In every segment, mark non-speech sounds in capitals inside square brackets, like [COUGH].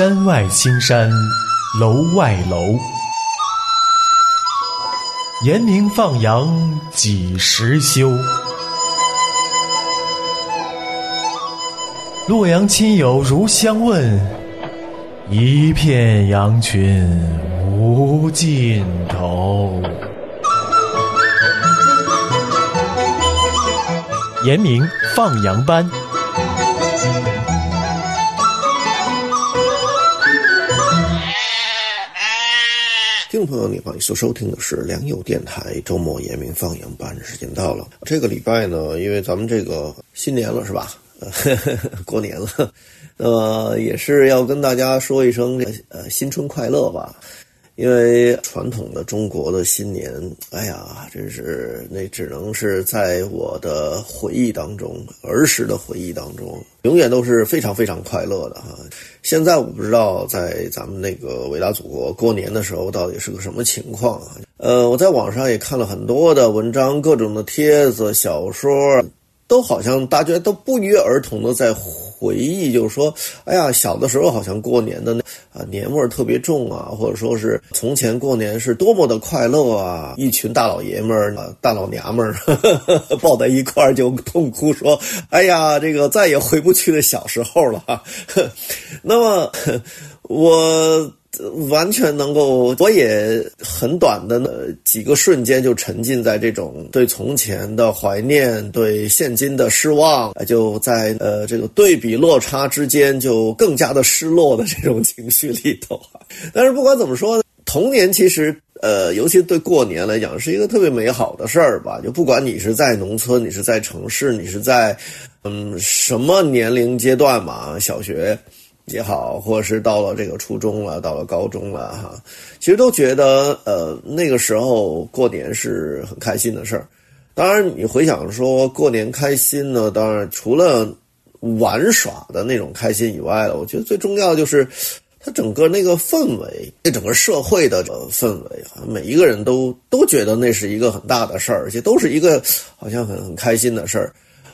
山外青山楼外楼，严明放羊几时休？洛阳亲友如相问，一片羊群无尽头。严明放羊班。朋友，你好，你所收听的是良友电台周末言明放羊班，时间到了。这个礼拜呢，因为咱们这个新年了，是吧？[LAUGHS] 过年了，那么，也是要跟大家说一声呃新春快乐吧。因为传统的中国的新年，哎呀，真是那只能是在我的回忆当中，儿时的回忆当中，永远都是非常非常快乐的哈。现在我不知道在咱们那个伟大祖国过年的时候到底是个什么情况啊？呃，我在网上也看了很多的文章，各种的帖子、小说，都好像大家都不约而同的在。回忆就是说，哎呀，小的时候好像过年的那啊年味儿特别重啊，或者说是从前过年是多么的快乐啊，一群大老爷们儿、大老娘们儿 [LAUGHS] 抱在一块儿就痛哭说：“哎呀，这个再也回不去的小时候了。[LAUGHS] ”那么 [LAUGHS] 我。完全能够，我也很短的几个瞬间就沉浸在这种对从前的怀念、对现今的失望，就在呃这个对比落差之间就更加的失落的这种情绪里头。[LAUGHS] 但是不管怎么说，童年其实呃，尤其对过年来讲是一个特别美好的事儿吧。就不管你是在农村，你是在城市，你是在嗯什么年龄阶段嘛，小学。也好，或者是到了这个初中了，到了高中了哈，其实都觉得呃那个时候过年是很开心的事儿。当然，你回想说过年开心呢，当然除了玩耍的那种开心以外了，我觉得最重要的就是它整个那个氛围，那整个社会的氛围啊，每一个人都都觉得那是一个很大的事儿，而且都是一个好像很很开心的事儿。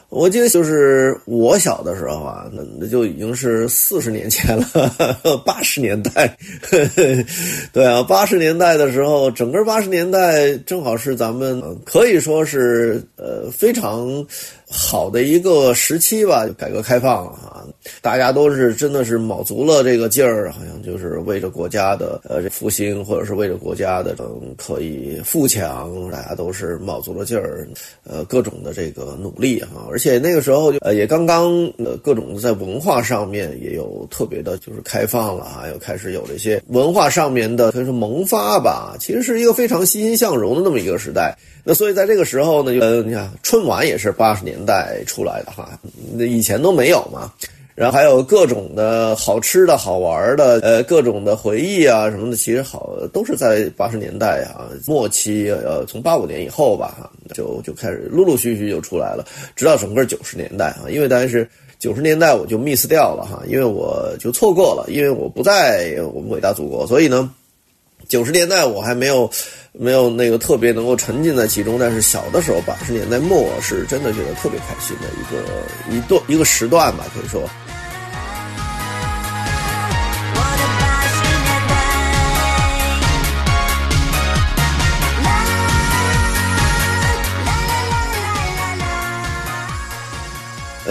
我记得就是我小的时候啊，那那就已经是四十年前了，[LAUGHS] 八十年代，[LAUGHS] 对啊，八十年代的时候，整个八十年代正好是咱们可以说是呃非常。好的一个时期吧，改革开放啊，大家都是真的是卯足了这个劲儿，好像就是为着国家的呃复兴，或者是为了国家的等可以富强，大家都是卯足了劲儿，呃，各种的这个努力哈。而且那个时候就呃也刚刚呃各种在文化上面也有特别的就是开放了啊，又开始有了一些文化上面的可以说萌发吧。其实是一个非常欣欣向荣的那么一个时代。那所以在这个时候呢，就你看春晚也是八十年代出来的哈，那以前都没有嘛。然后还有各种的好吃的好玩的，呃，各种的回忆啊什么的，其实好都是在八十年代啊末期，呃，从八五年以后吧，就就开始陆陆续续就出来了，直到整个九十年代啊，因为当时九十年代我就 miss 掉了哈，因为我就错过了，因为我不在我们伟大祖国，所以呢，九十年代我还没有。没有那个特别能够沉浸在其中，但是小的时候，八十年代末是真的觉得特别开心的一个一段一个时段吧，可以说。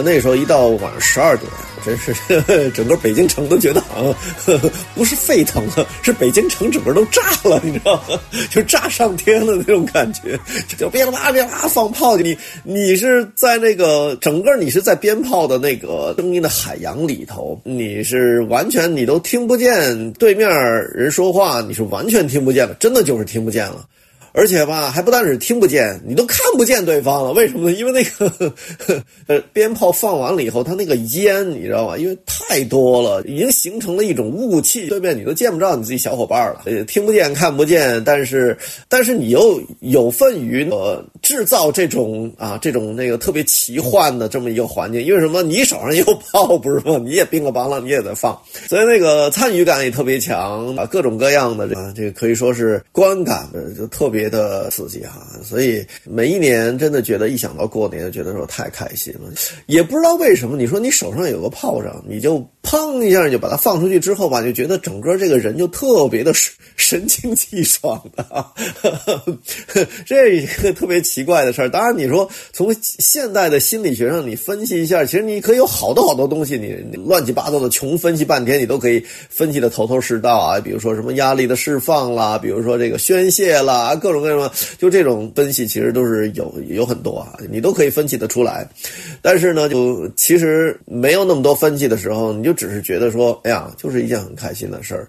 那时候一到晚上十二点。真是 [LAUGHS] 整个北京城都觉得好像 [LAUGHS] 不是沸腾了，是北京城整个都炸了，你知道吗？就炸上天了那种感觉，就噼里啪啦噼里啪啦放炮，你你是在那个整个你是在鞭炮的那个声音的海洋里头，你是完全你都听不见对面人说话，你是完全听不见了，真的就是听不见了。而且吧，还不但是听不见，你都看不见对方了。为什么呢？因为那个 [LAUGHS] 呃鞭炮放完了以后，它那个烟，你知道吗？因为太多了，已经形成了一种雾气，对面你都见不着你自己小伙伴了，呃，听不见看不见，但是但是你又有份于呃制造这种啊这种那个特别奇幻的这么一个环境。因为什么？你手上也有炮，不是吗？你也乒了乓了，你也在放，所以那个参与感也特别强啊，各种各样的啊，这个可以说是观感的就特别。的刺激哈。所以每一年真的觉得一想到过年，就觉得说太开心了。也不知道为什么，你说你手上有个炮仗，你就砰一下就把它放出去之后吧，就觉得整个这个人就特别的神清气爽的。[LAUGHS] 这一个特别奇怪的事儿。当然，你说从现代的心理学上你分析一下，其实你可以有好多好多东西，你乱七八糟的穷分析半天，你都可以分析的头头是道啊。比如说什么压力的释放啦，比如说这个宣泄啦，各种各样的，就这种分析其实都是有有很多啊，你都可以分析得出来。但是呢，就其实没有那么多分析的时候，你就只是觉得说，哎呀，就是一件很开心的事儿。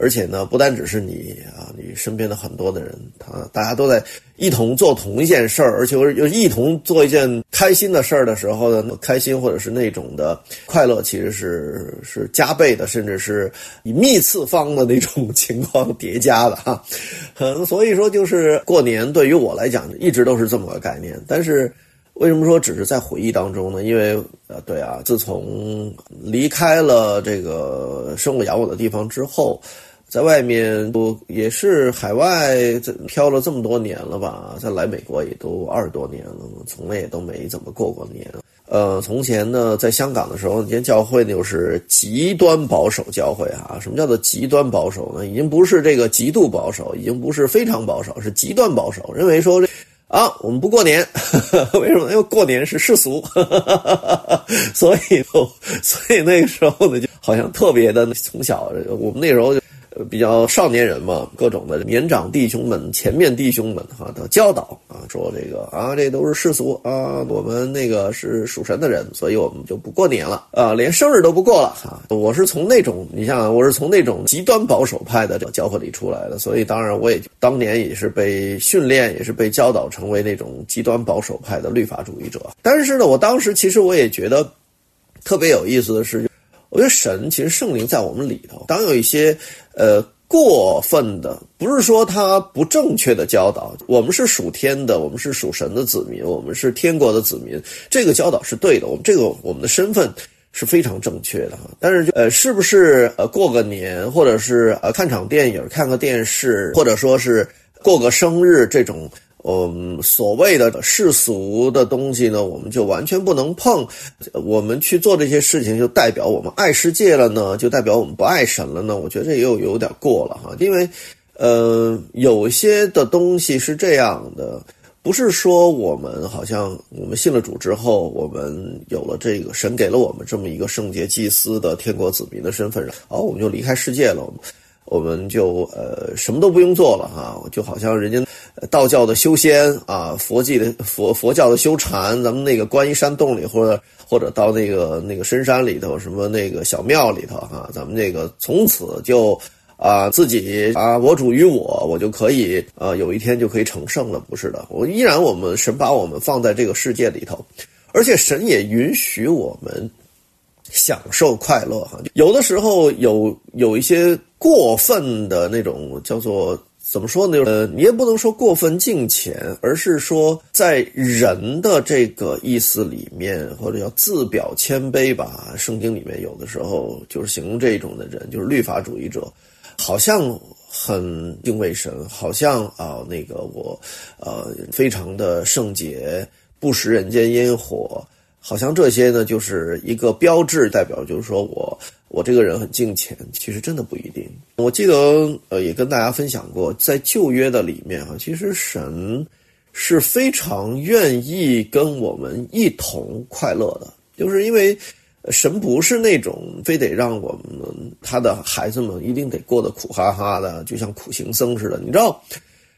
而且呢，不单只是你啊，你身边的很多的人，他大家都在一同做同一件事儿，而且又一同做一件开心的事儿的时候呢，开心或者是那种的快乐，其实是是加倍的，甚至是以幂次方的那种情况叠加的哈。嗯，所以说就是过年对于我来讲，一直都是这么个概念。但是为什么说只是在回忆当中呢？因为呃，对啊，自从离开了这个生我养我的地方之后。在外面都也是海外漂了这么多年了吧？再来美国也都二十多年了，从来也都没怎么过过年。呃，从前呢，在香港的时候，那间教会呢又是极端保守教会啊。什么叫做极端保守呢？已经不是这个极度保守，已经不是非常保守，是极端保守。认为说这啊，我们不过年，[LAUGHS] 为什么？因为过年是世俗，[LAUGHS] 所以所以那个时候呢，就好像特别的从小，我们那时候就。比较少年人嘛，各种的年长弟兄们、前面弟兄们哈的教导啊，说这个啊，这都是世俗啊，我们那个是属神的人，所以我们就不过年了啊，连生日都不过了哈。我是从那种，你像我是从那种极端保守派的教教会里出来的，所以当然我也当年也是被训练，也是被教导成为那种极端保守派的律法主义者。但是呢，我当时其实我也觉得特别有意思的是。我觉得神其实圣灵在我们里头，当有一些呃过分的，不是说他不正确的教导，我们是属天的，我们是属神的子民，我们是天国的子民，这个教导是对的，我们这个我们的身份是非常正确的哈。但是呃，是不是呃过个年，或者是呃看场电影、看个电视，或者说是过个生日这种？嗯，所谓的世俗的东西呢，我们就完全不能碰。我们去做这些事情，就代表我们爱世界了呢？就代表我们不爱神了呢？我觉得这又有点过了哈。因为，呃，有些的东西是这样的，不是说我们好像我们信了主之后，我们有了这个神给了我们这么一个圣洁祭司的天国子民的身份，然后，我们就离开世界了。我们就呃什么都不用做了哈，就好像人家道教的修仙啊，佛系的佛佛教的修禅，咱们那个观音山洞里或者或者到那个那个深山里头，什么那个小庙里头哈，咱们这个从此就啊自己啊我主于我，我就可以呃有一天就可以成圣了，不是的，我依然我们神把我们放在这个世界里头，而且神也允许我们。享受快乐哈，有的时候有有一些过分的那种叫做怎么说呢？呃，你也不能说过分敬虔，而是说在人的这个意思里面，或者叫自表谦卑吧。圣经里面有的时候就是形容这种的人，就是律法主义者，好像很敬畏神，好像啊那个我呃非常的圣洁，不食人间烟火。好像这些呢，就是一个标志，代表就是说我我这个人很敬虔。其实真的不一定。我记得呃，也跟大家分享过，在旧约的里面啊，其实神是非常愿意跟我们一同快乐的，就是因为神不是那种非得让我们他的孩子们一定得过得苦哈哈的，就像苦行僧似的。你知道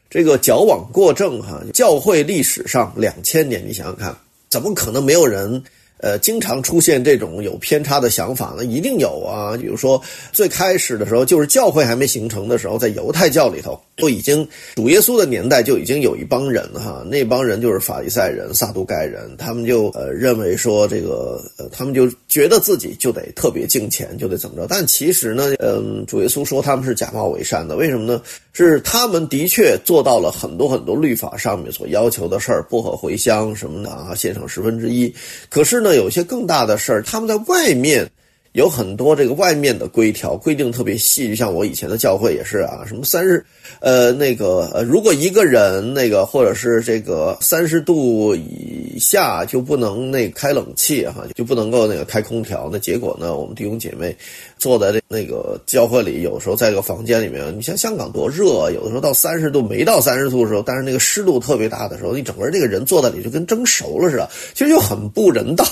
这个矫枉过正哈？教会历史上两千年，你想想看。怎么可能没有人？呃，经常出现这种有偏差的想法呢？一定有啊。比如说，最开始的时候，就是教会还没形成的时候，在犹太教里头，都已经主耶稣的年代就已经有一帮人哈。那帮人就是法利赛人、撒都该人，他们就呃认为说这个，呃，他们就觉得自己就得特别敬虔，就得怎么着。但其实呢，嗯，主耶稣说他们是假冒伪善的，为什么呢？是他们的确做到了很多很多律法上面所要求的事儿，薄荷茴香什么的啊，献上十分之一。可是呢，有些更大的事儿，他们在外面有很多这个外面的规条规定特别细，就像我以前的教会也是啊，什么三十，呃，那个呃，如果一个人那个或者是这个三十度以下就不能那开冷气哈，就不能够那个开空调。那结果呢，我们弟兄姐妹坐在这那个教会里，有时候在一个房间里面，你像香港多热，有的时候到三十度没到三十度的时候，但是那个湿度特别大的时候，你整个人这个人坐在里就跟蒸熟了似的，其实就很不人道。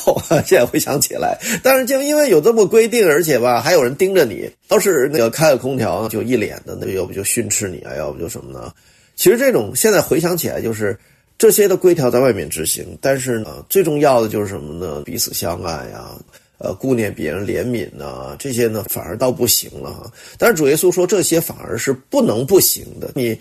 现在回想起来，但是就因为有这么。规定，而且吧，还有人盯着你。要是那个开了空调，就一脸的，那要不就训斥你啊，要不就什么呢？其实这种现在回想起来，就是这些的规条在外面执行，但是呢，最重要的就是什么呢？彼此相爱呀，呃，顾念别人、怜悯呐，这些呢反而倒不行了哈。但是主耶稣说，这些反而是不能不行的。你。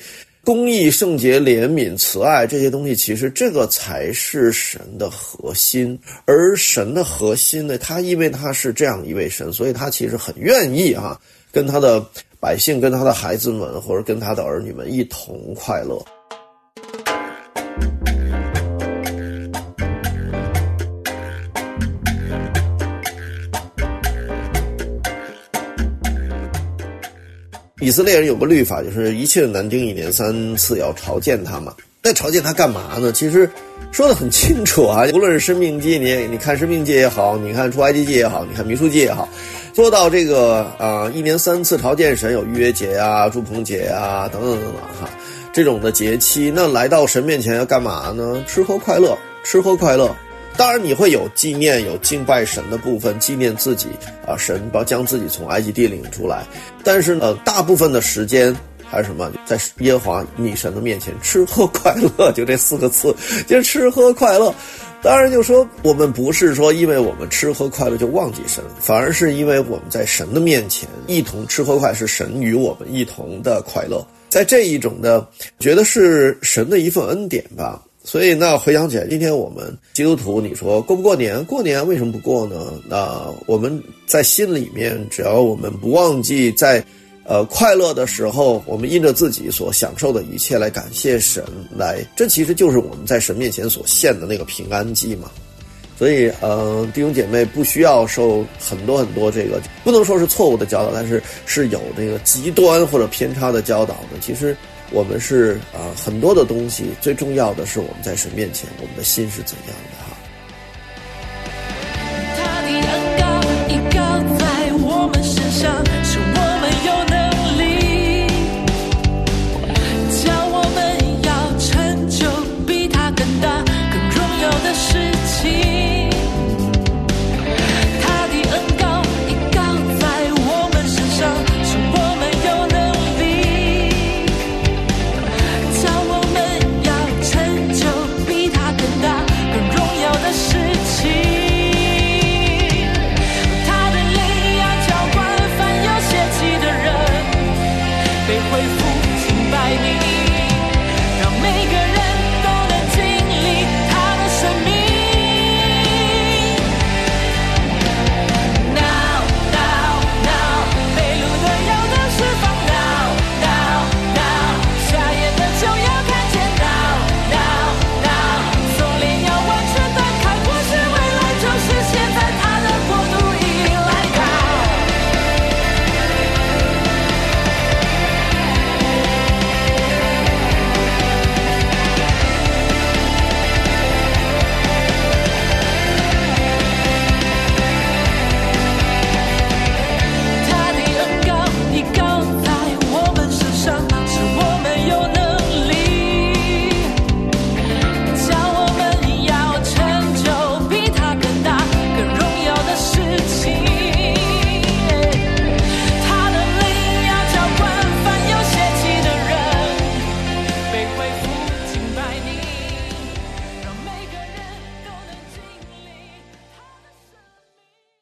公义、圣洁、怜悯、慈爱这些东西，其实这个才是神的核心。而神的核心呢，他因为他是这样一位神，所以他其实很愿意哈，跟他的百姓、跟他的孩子们，或者跟他的儿女们一同快乐。以色列人有个律法，就是一切的男丁一年三次要朝见他嘛。那朝见他干嘛呢？其实说的很清楚啊。无论是生命记，你你看生命记也好，你看出埃及记也好，你看民数记也好，做到这个啊，一年三次朝见神，有逾越节啊、祝棚节啊等等等等哈，这种的节期，那来到神面前要干嘛呢？吃喝快乐，吃喝快乐。当然，你会有纪念、有敬拜神的部分，纪念自己啊，神把将自己从埃及地领出来。但是呢，大部分的时间还是什么，在耶和华你神的面前吃喝快乐，就这四个字，就吃喝快乐。当然，就说我们不是说因为我们吃喝快乐就忘记神，反而是因为我们在神的面前一同吃喝快，是神与我们一同的快乐。在这一种的，觉得是神的一份恩典吧。所以，那回想起来，今天我们基督徒，你说过不过年？过年为什么不过呢？那我们在心里面，只要我们不忘记在，呃，快乐的时候，我们因着自己所享受的一切来感谢神，来，这其实就是我们在神面前所献的那个平安祭嘛。所以，呃，弟兄姐妹不需要受很多很多这个，不能说是错误的教导，但是是有这个极端或者偏差的教导的。其实。我们是啊，很多的东西，最重要的是我们在神面前，我们的心是怎样的。